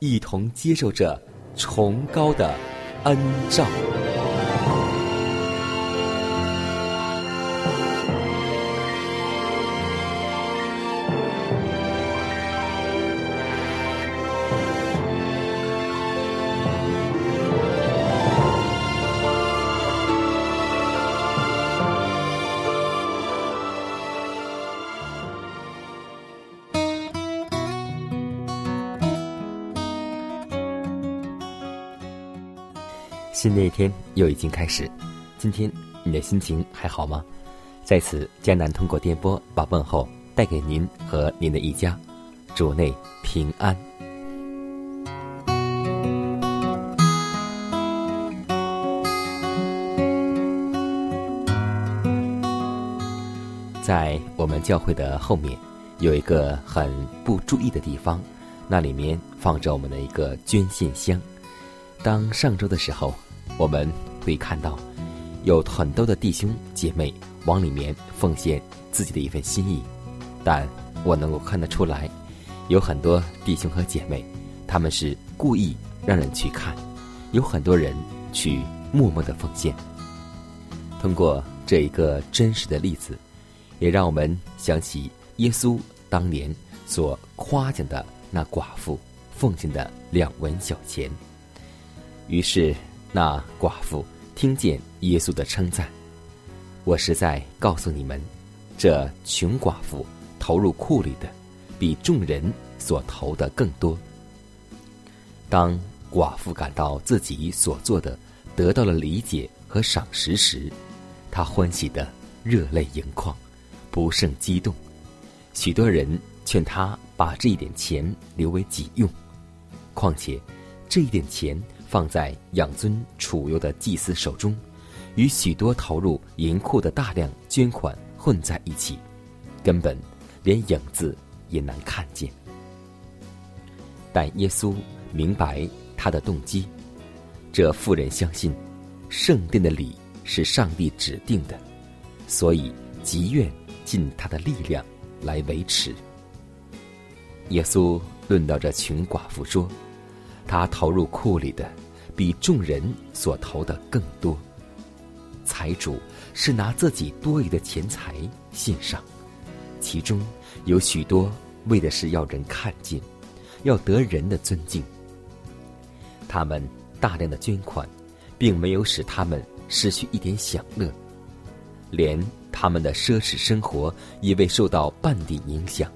一同接受着崇高的恩照。新的一天又已经开始，今天你的心情还好吗？在此，江南通过电波把问候带给您和您的一家，主内平安。在我们教会的后面，有一个很不注意的地方，那里面放着我们的一个捐献箱。当上周的时候，我们会看到有很多的弟兄姐妹往里面奉献自己的一份心意，但我能够看得出来，有很多弟兄和姐妹，他们是故意让人去看，有很多人去默默的奉献。通过这一个真实的例子，也让我们想起耶稣当年所夸奖的那寡妇奉献的两文小钱。于是，那寡妇听见耶稣的称赞。我实在告诉你们，这穷寡妇投入库里的，比众人所投的更多。当寡妇感到自己所做的得到了理解和赏识时，她欢喜的热泪盈眶，不胜激动。许多人劝她把这一点钱留为己用，况且这一点钱。放在养尊处优的祭司手中，与许多投入银库的大量捐款混在一起，根本连影子也难看见。但耶稣明白他的动机，这妇人相信圣殿的礼是上帝指定的，所以极愿尽他的力量来维持。耶稣论到这穷寡妇说。他投入库里的，比众人所投的更多。财主是拿自己多余的钱财献上，其中有许多为的是要人看见，要得人的尊敬。他们大量的捐款，并没有使他们失去一点享乐，连他们的奢侈生活也未受到半点影响，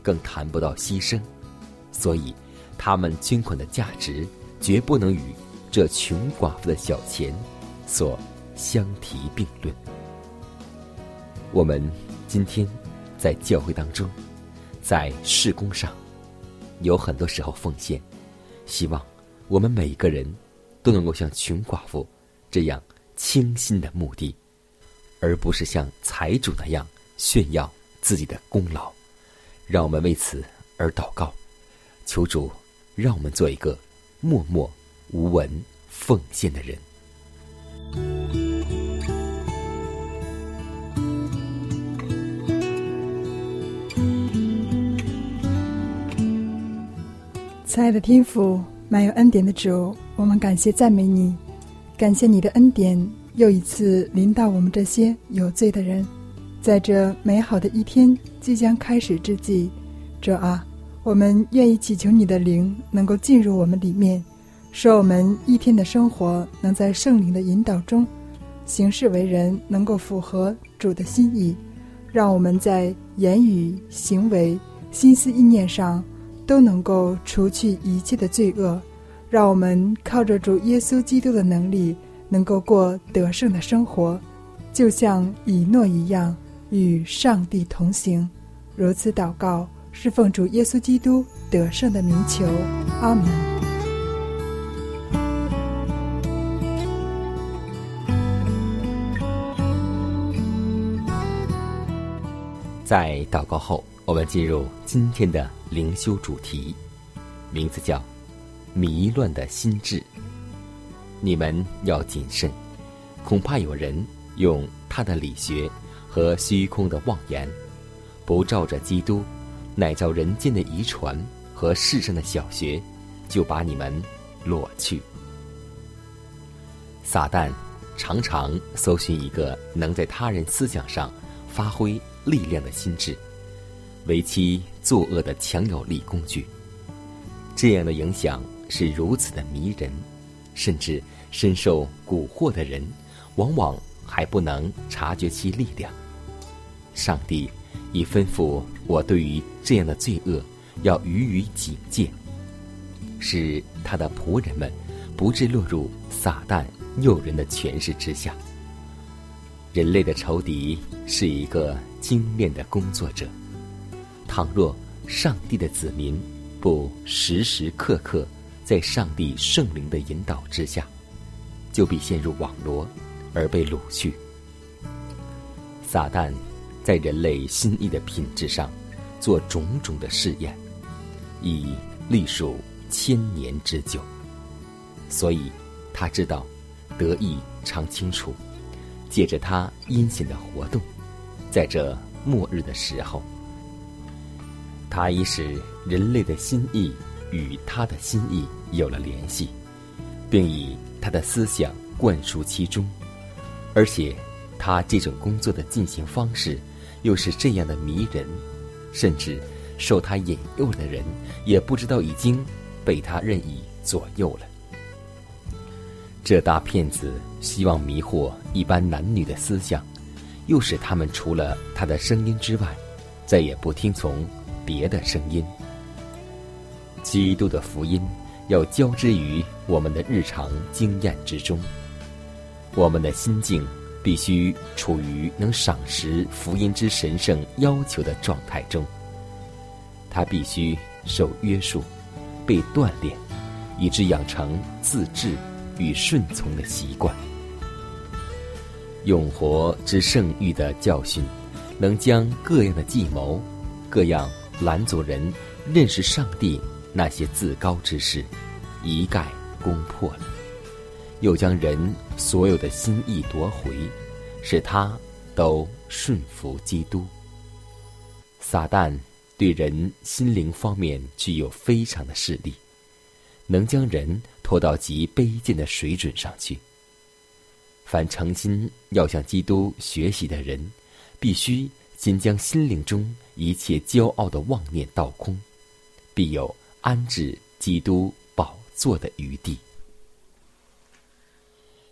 更谈不到牺牲，所以。他们捐款的价值绝不能与这穷寡妇的小钱所相提并论。我们今天在教会当中，在事工上，有很多时候奉献，希望我们每个人都能够像穷寡妇这样倾心的目的，而不是像财主那样炫耀自己的功劳。让我们为此而祷告，求主。让我们做一个默默无闻奉献的人。亲爱的天父，满有恩典的主，我们感谢赞美你，感谢你的恩典又一次临到我们这些有罪的人。在这美好的一天即将开始之际，主啊，我们愿意祈求你的灵能够进入我们里面，使我们一天的生活能在圣灵的引导中，行事为人能够符合主的心意，让我们在言语、行为、心思意念上都能够除去一切的罪恶，让我们靠着主耶稣基督的能力，能够过得胜的生活，就像以诺一样。与上帝同行，如此祷告，是奉主耶稣基督得胜的名求，阿门。在祷告后，我们进入今天的灵修主题，名字叫“迷乱的心智”。你们要谨慎，恐怕有人用他的理学。和虚空的妄言，不照着基督，乃照人间的遗传和世上的小学，就把你们裸去。撒旦常常搜寻一个能在他人思想上发挥力量的心智，为其作恶的强有力工具。这样的影响是如此的迷人，甚至深受蛊惑的人，往往还不能察觉其力量。上帝已吩咐我，对于这样的罪恶要予以警戒，使他的仆人们不致落入撒旦诱人的权势之下。人类的仇敌是一个精炼的工作者，倘若上帝的子民不时时刻刻在上帝圣灵的引导之下，就必陷入网罗而被掳去。撒旦。在人类心意的品质上，做种种的试验，已历数千年之久。所以，他知道，得意常清楚，借着他阴险的活动，在这末日的时候，他已使人类的心意与他的心意有了联系，并以他的思想灌输其中，而且，他这种工作的进行方式。又是这样的迷人，甚至受他引诱的人也不知道已经被他任意左右了。这大骗子希望迷惑一般男女的思想，又使他们除了他的声音之外，再也不听从别的声音。基督的福音要交织于我们的日常经验之中，我们的心境。必须处于能赏识福音之神圣要求的状态中。他必须受约束，被锻炼，以致养成自制与顺从的习惯。永活之圣域的教训，能将各样的计谋、各样拦阻人认识上帝那些自高之事，一概攻破了。又将人所有的心意夺回，使他都顺服基督。撒旦对人心灵方面具有非常的势力，能将人拖到极卑贱的水准上去。凡诚心要向基督学习的人，必须先将心灵中一切骄傲的妄念倒空，必有安置基督宝座的余地。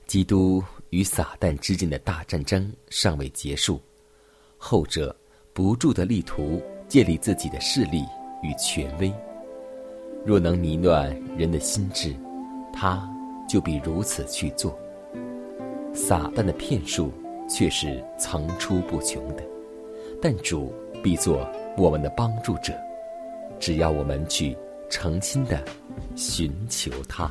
基督与撒旦之间的大战争尚未结束，后者不住的力图建立自己的势力与权威。若能迷乱人的心智，他就必如此去做。撒旦的骗术却是层出不穷的，但主必做我们的帮助者，只要我们去诚心的寻求他。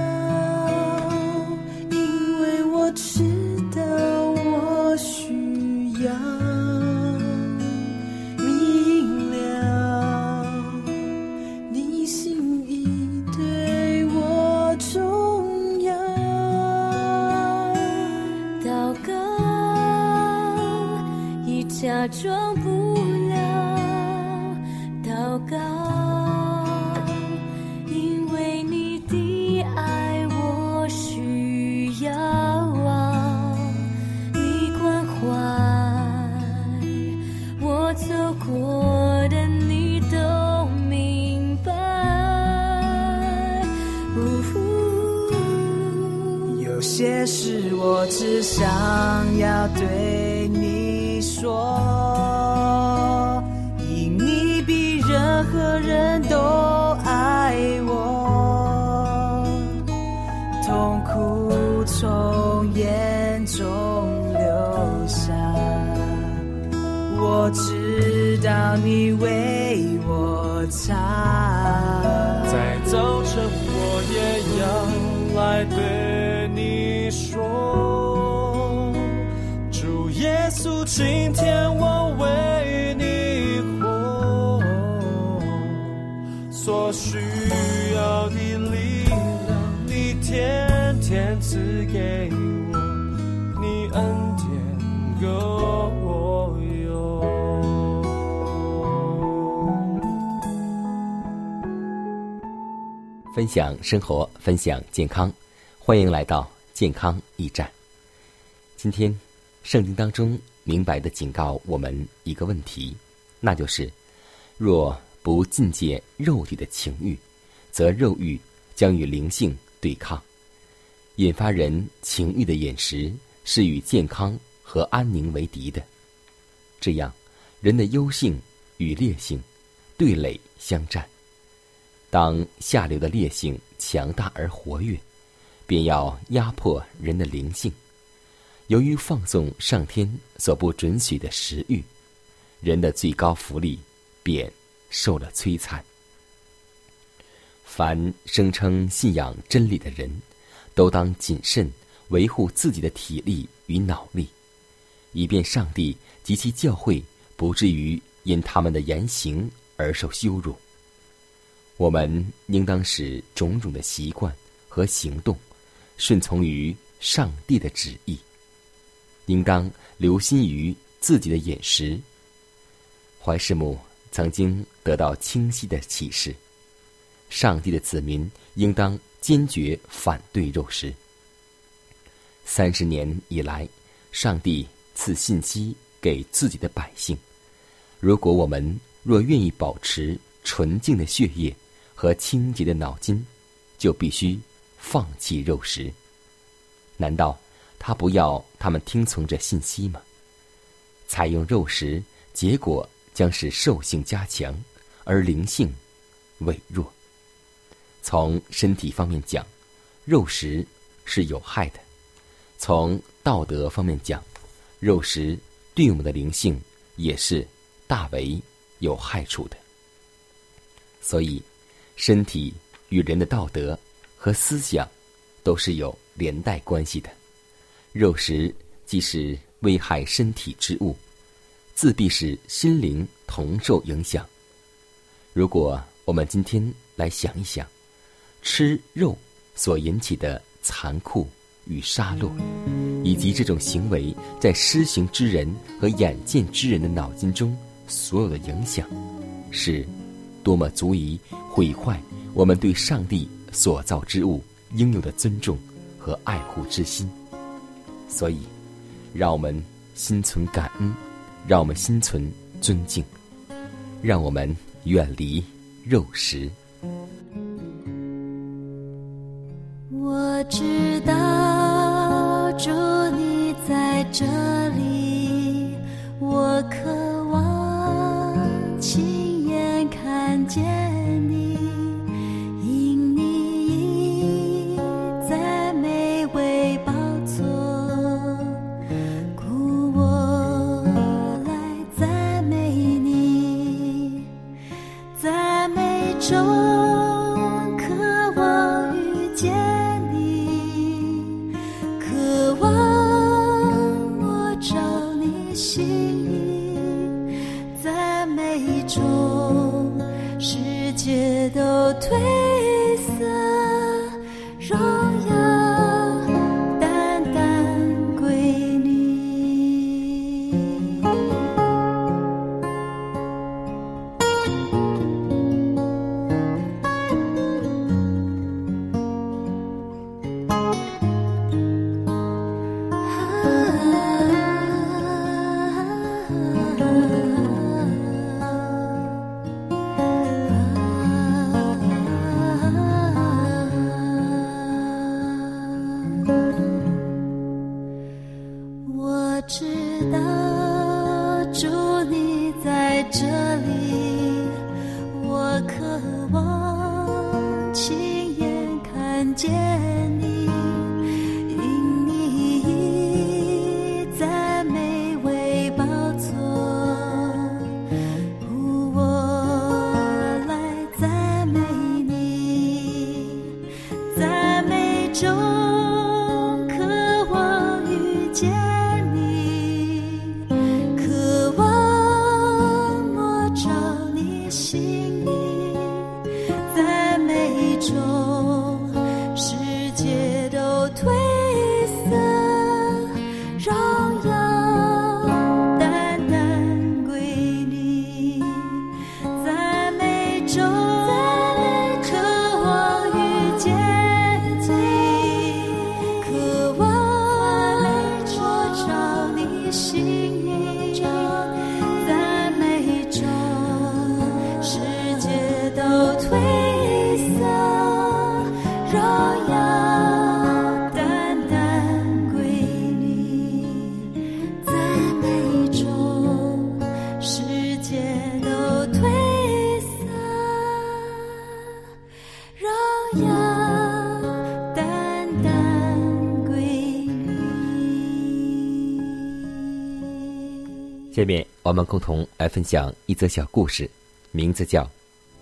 知道你分享生活，分享健康，欢迎来到健康驿站。今天，圣经当中明白的警告我们一个问题，那就是：若不禁戒肉体的情欲，则肉欲将与灵性对抗，引发人情欲的饮食是与健康和安宁为敌的。这样，人的优性与劣性对垒相战。当下流的烈性强大而活跃，便要压迫人的灵性。由于放纵上天所不准许的食欲，人的最高福利便受了摧残。凡声称信仰真理的人，都当谨慎维护自己的体力与脑力，以便上帝及其教会不至于因他们的言行而受羞辱。我们应当使种种的习惯和行动顺从于上帝的旨意，应当留心于自己的饮食。怀世母曾经得到清晰的启示：上帝的子民应当坚决反对肉食。三十年以来，上帝赐信息给自己的百姓：如果我们若愿意保持纯净的血液，和清洁的脑筋，就必须放弃肉食。难道他不要他们听从这信息吗？采用肉食，结果将使兽性加强，而灵性萎弱。从身体方面讲，肉食是有害的；从道德方面讲，肉食对我们的灵性也是大为有害处的。所以。身体与人的道德和思想都是有连带关系的。肉食既是危害身体之物，自必使心灵同受影响。如果我们今天来想一想，吃肉所引起的残酷与杀戮，以及这种行为在施行之人和眼见之人的脑筋中所有的影响，是。多么足以毁坏我们对上帝所造之物应有的尊重和爱护之心！所以，让我们心存感恩，让我们心存尊敬，让我们远离肉食。我知道，主你在这里，我可。见。街。下面我们共同来分享一则小故事，名字叫《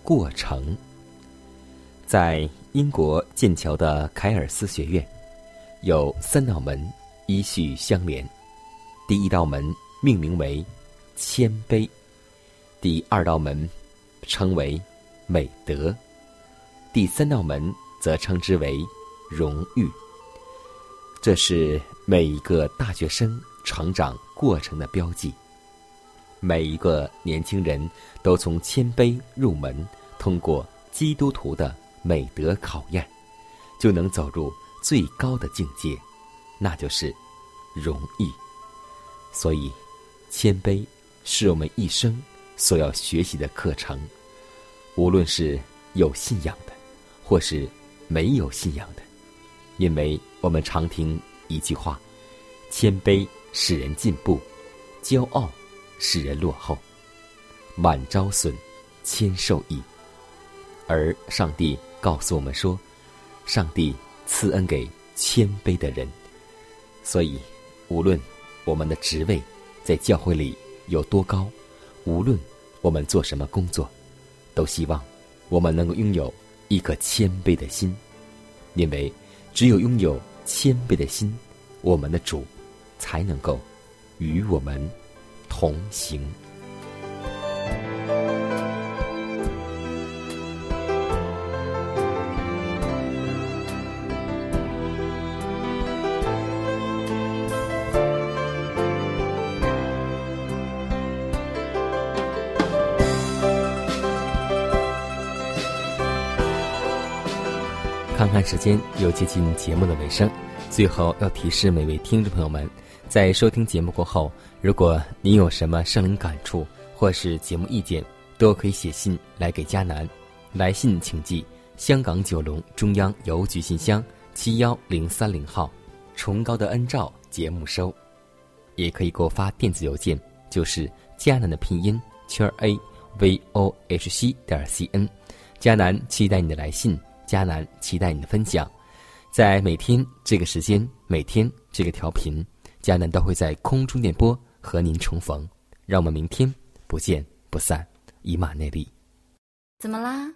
过程》。在英国剑桥的凯尔斯学院，有三道门依序相连。第一道门命名为“谦卑”，第二道门称为“美德”，第三道门则称之为“荣誉”。这是每一个大学生成长过程的标记。每一个年轻人都从谦卑入门，通过基督徒的。美德考验，就能走入最高的境界，那就是容易。所以，谦卑是我们一生所要学习的课程。无论是有信仰的，或是没有信仰的，因为我们常听一句话：谦卑使人进步，骄傲使人落后。满招损，谦受益。而上帝。告诉我们说，上帝赐恩给谦卑的人，所以无论我们的职位在教会里有多高，无论我们做什么工作，都希望我们能够拥有一颗谦卑的心，因为只有拥有谦卑的心，我们的主才能够与我们同行。看看时间，又接近节目的尾声。最后要提示每位听众朋友们，在收听节目过后，如果您有什么生灵感触或是节目意见，都可以写信来给佳南。来信请寄香港九龙中央邮局信箱七幺零三零号，崇高的恩照节目收。也可以给我发电子邮件，就是佳南的拼音圈 a v o h c 点 c n。佳南期待你的来信。迦南期待你的分享，在每天这个时间，每天这个调频，迦南都会在空中电波和您重逢。让我们明天不见不散，以马内利。怎么啦？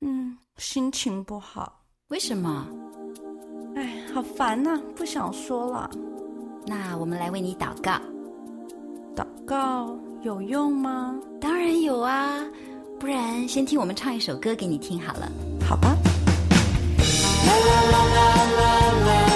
嗯，心情不好。为什么？哎，好烦呐，不想说了。那我们来为你祷告。祷告有用吗？当然有啊。不然，先听我们唱一首歌给你听好了。好吧。你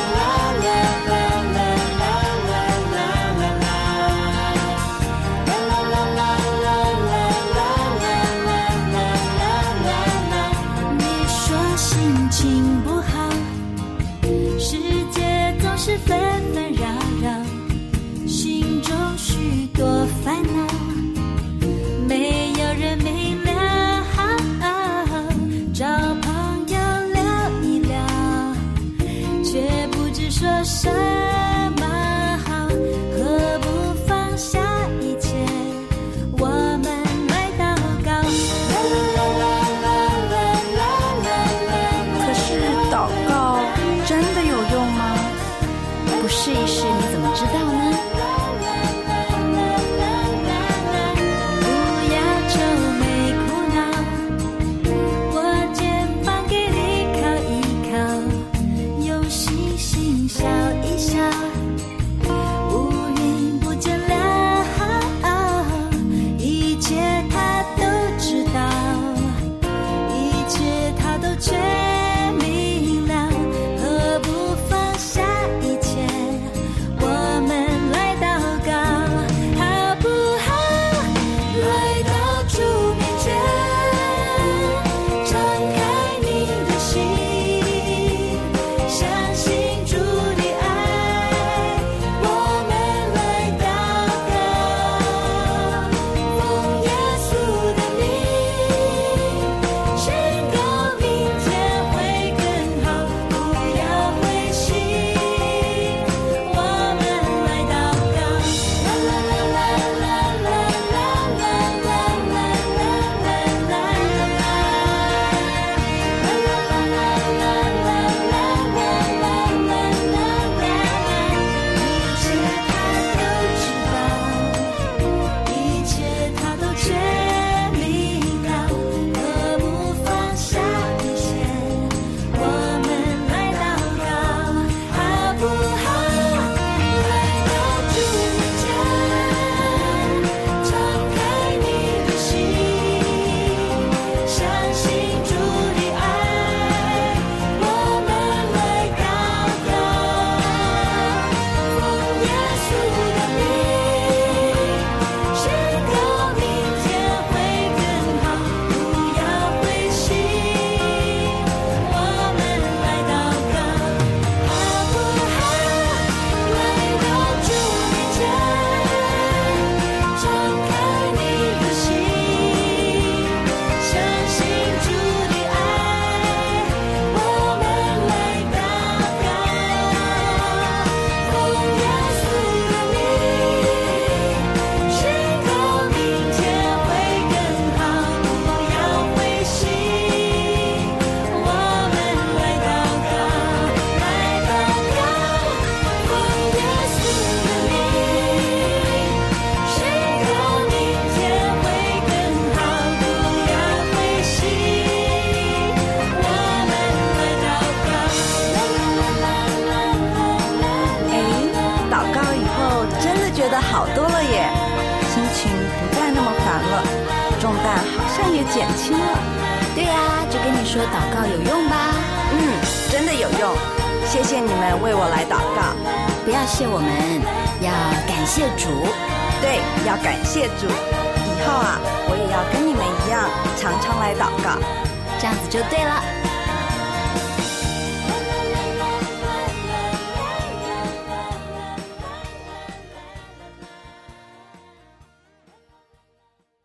说声谢我们，要感谢主。对，要感谢主。以后啊，我也要跟你们一样，常常来祷告。这样子就对了。